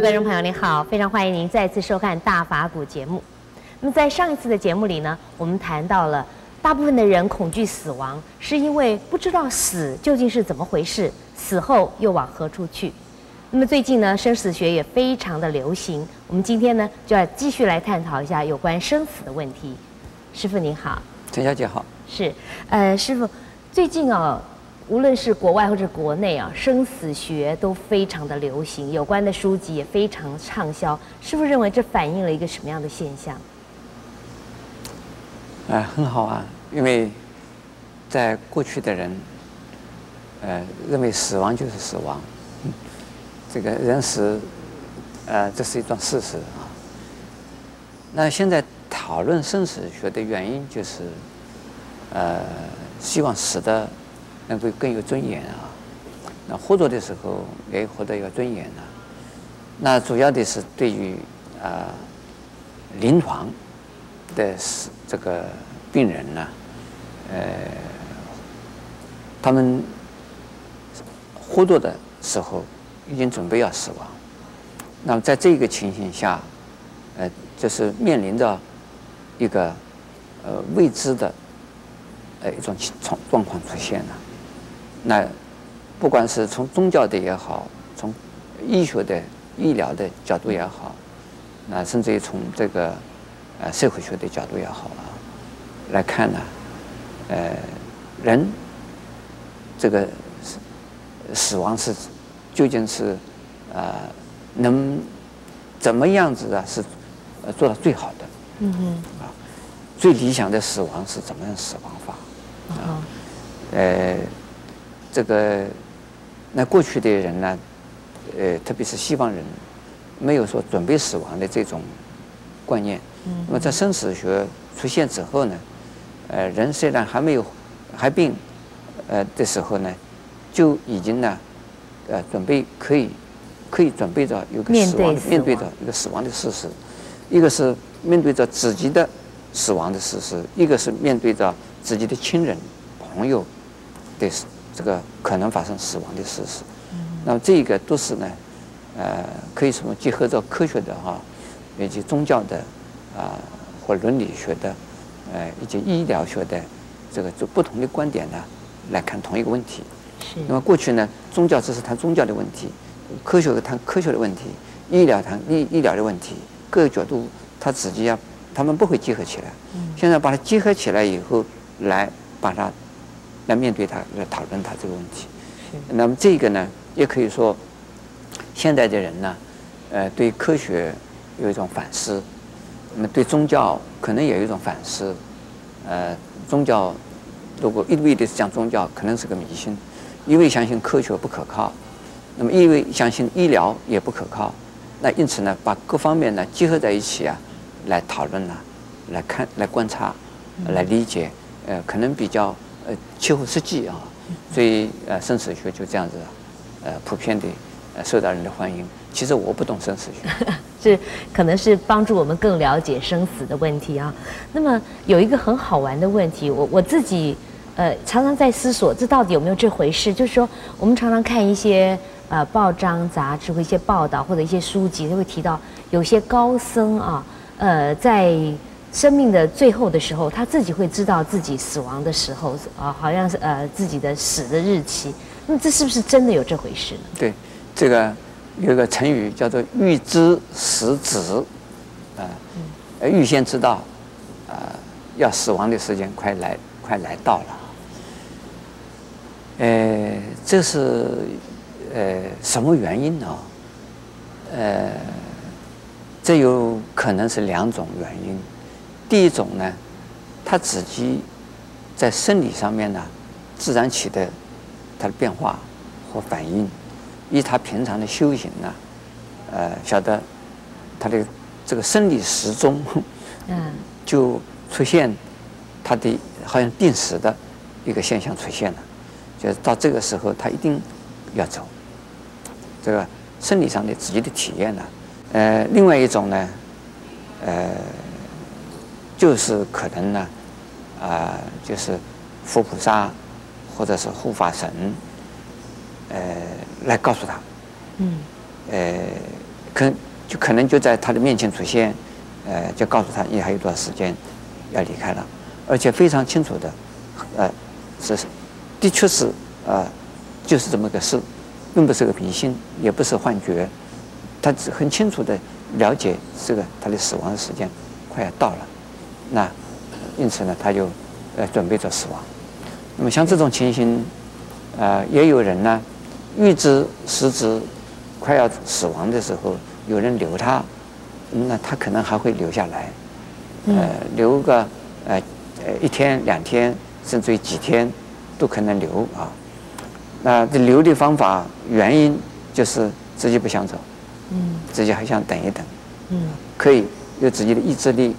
各位观众朋友，您好，非常欢迎您再次收看《大法古》节目。那么在上一次的节目里呢，我们谈到了大部分的人恐惧死亡，是因为不知道死究竟是怎么回事，死后又往何处去。那么最近呢，生死学也非常的流行。我们今天呢，就要继续来探讨一下有关生死的问题。师傅您好，陈小姐好。是，呃，师傅，最近啊。无论是国外或者国内啊，生死学都非常的流行，有关的书籍也非常畅销。师父认为这反映了一个什么样的现象？哎，很好啊，因为在过去的人，呃，认为死亡就是死亡，这个人死，呃，这是一桩事实啊。那现在讨论生死学的原因就是，呃，希望死的。能够更有尊严啊！那活着的时候也活得有尊严啊。那主要的是对于啊临床的是这个病人呢，呃，他们活着的时候已经准备要死亡。那么在这个情形下，呃，就是面临着一个呃未知的呃一种状状况出现了。那不管是从宗教的也好，从医学的、医疗的角度也好，那甚至于从这个呃社会学的角度也好啊，来看呢，呃，人这个死死亡是究竟是呃能怎么样子啊？是呃做到最好的，嗯嗯，啊，最理想的死亡是怎么样死亡法啊？呃。这个，那过去的人呢，呃，特别是西方人，没有说准备死亡的这种观念。那么在生死学出现之后呢，呃，人虽然还没有还病，呃的时候呢，就已经呢，呃，准备可以可以准备着有个死亡，面对着一个死亡的事实，一个是面对着自己的死亡的事实，一个是面对着自己的亲人朋友的死。这个可能发生死亡的事实，那么这个都是呢，呃，可以说结合着科学的哈，以及宗教的啊，或伦理学的，呃，以及医疗学的这个就不同的观点呢，来看同一个问题。是。那么过去呢，宗教只是谈宗教的问题，科学谈科学的问题，医疗谈医医疗的问题，各个角度他自己要，他们不会结合起来。现在把它结合起来以后，来把它。来面对他，来讨论他这个问题。那么这个呢，也可以说，现在的人呢，呃，对科学有一种反思，那么对宗教可能也有一种反思。呃，宗教如果一味的讲宗教，可能是个迷信，一味相信科学不可靠，那么一味相信医疗也不可靠，那因此呢，把各方面呢结合在一起啊，来讨论呢，来看，来观察，来理解，呃，可能比较。呃，切合实际啊，所以呃，生死学就这样子，呃，普遍的呃受到人的欢迎。其实我不懂生死学，是可能是帮助我们更了解生死的问题啊。那么有一个很好玩的问题，我我自己呃常常在思索，这到底有没有这回事？就是说，我们常常看一些呃报章杂志或一些报道或者一些书籍，都会提到有些高僧啊，呃在。生命的最后的时候，他自己会知道自己死亡的时候啊，好像是呃自己的死的日期。那这是不是真的有这回事呢？对，这个有一个成语叫做“预知死子”，啊，呃，预先知道，啊，要死亡的时间快来快来到了。呃，这是呃什么原因呢？呃，这有可能是两种原因。第一种呢，他自己在生理上面呢，自然起的他的变化和反应，以他平常的修行呢，呃，晓得他的这个生理时钟，嗯，就出现他的好像定时的一个现象出现了，就是到这个时候他一定要走，这个生理上的自己的体验呢，呃，另外一种呢，呃。就是可能呢，啊、呃，就是佛菩萨或者是护法神，呃，来告诉他，嗯，呃，可就可能就在他的面前出现，呃，就告诉他你还有多少时间要离开了，而且非常清楚的，呃，是的确是呃，就是这么个事，并不是个迷信，也不是幻觉，他只很清楚的了解这个他的死亡的时间快要到了，那因此呢，他就呃准备着死亡。那么像这种情形，呃，也有人呢预知时至快要死亡的时候。有人留他，那他可能还会留下来，呃，留个呃呃一天两天，甚至于几天，都可能留啊。那这留的方法原因就是自己不想走，嗯，自己还想等一等，嗯，可以有自己的意志力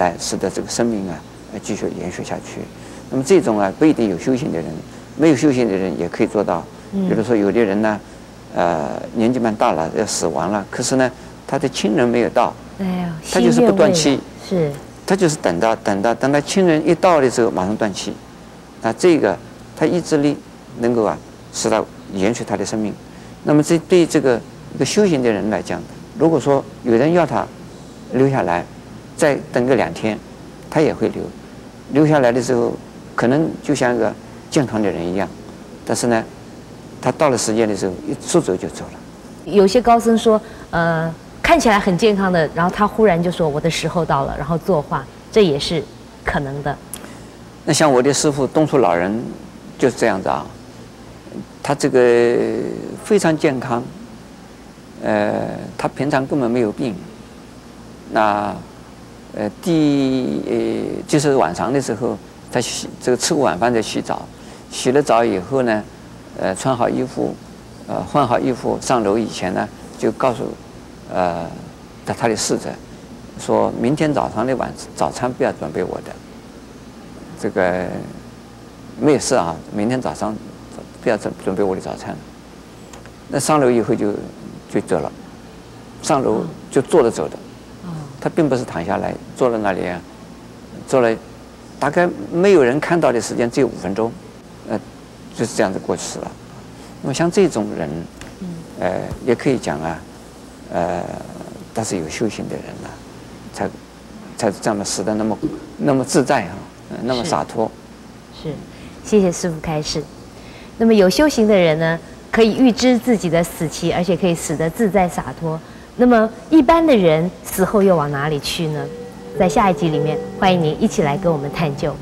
来使得这个生命啊继续延续下去。那么这种啊不一定有修行的人，没有修行的人也可以做到。比如说有的人呢。呃，年纪蛮大了，要死亡了。可是呢，他的亲人没有到，哎呀，他就是不断气，是，他就是等到等到等到亲人一到的时候，马上断气。那这个他意志力能够啊，使他延续他的生命。那么这对这个一个修行的人来讲，如果说有人要他留下来，再等个两天，他也会留。留下来的时候，可能就像一个健康的人一样，但是呢。他到了时间的时候，一说走就走了。有些高僧说，呃，看起来很健康的，然后他忽然就说我的时候到了，然后作画，这也是可能的。那像我的师傅东楚老人就是这样子啊，他这个非常健康，呃，他平常根本没有病。那呃，第呃就是晚上的时候，他洗这个吃过晚饭再洗澡，洗了澡以后呢。呃，穿好衣服，呃，换好衣服，上楼以前呢，就告诉，呃，他他的侍者，说明天早上的晚早餐不要准备我的，这个没有事啊，明天早上不要准准备我的早餐。那上楼以后就就走了，上楼就坐着走的，他并不是躺下来坐在那里啊，坐了大概没有人看到的时间只有五分钟，呃。就是这样子过去了。那么像这种人，呃，也可以讲啊，呃，他是有修行的人呐、啊，才才这么死的那么那么自在啊，那么洒脱。是，谢谢师傅开示。那么有修行的人呢，可以预知自己的死期，而且可以死得自在洒脱。那么一般的人死后又往哪里去呢？在下一集里面，欢迎您一起来跟我们探究。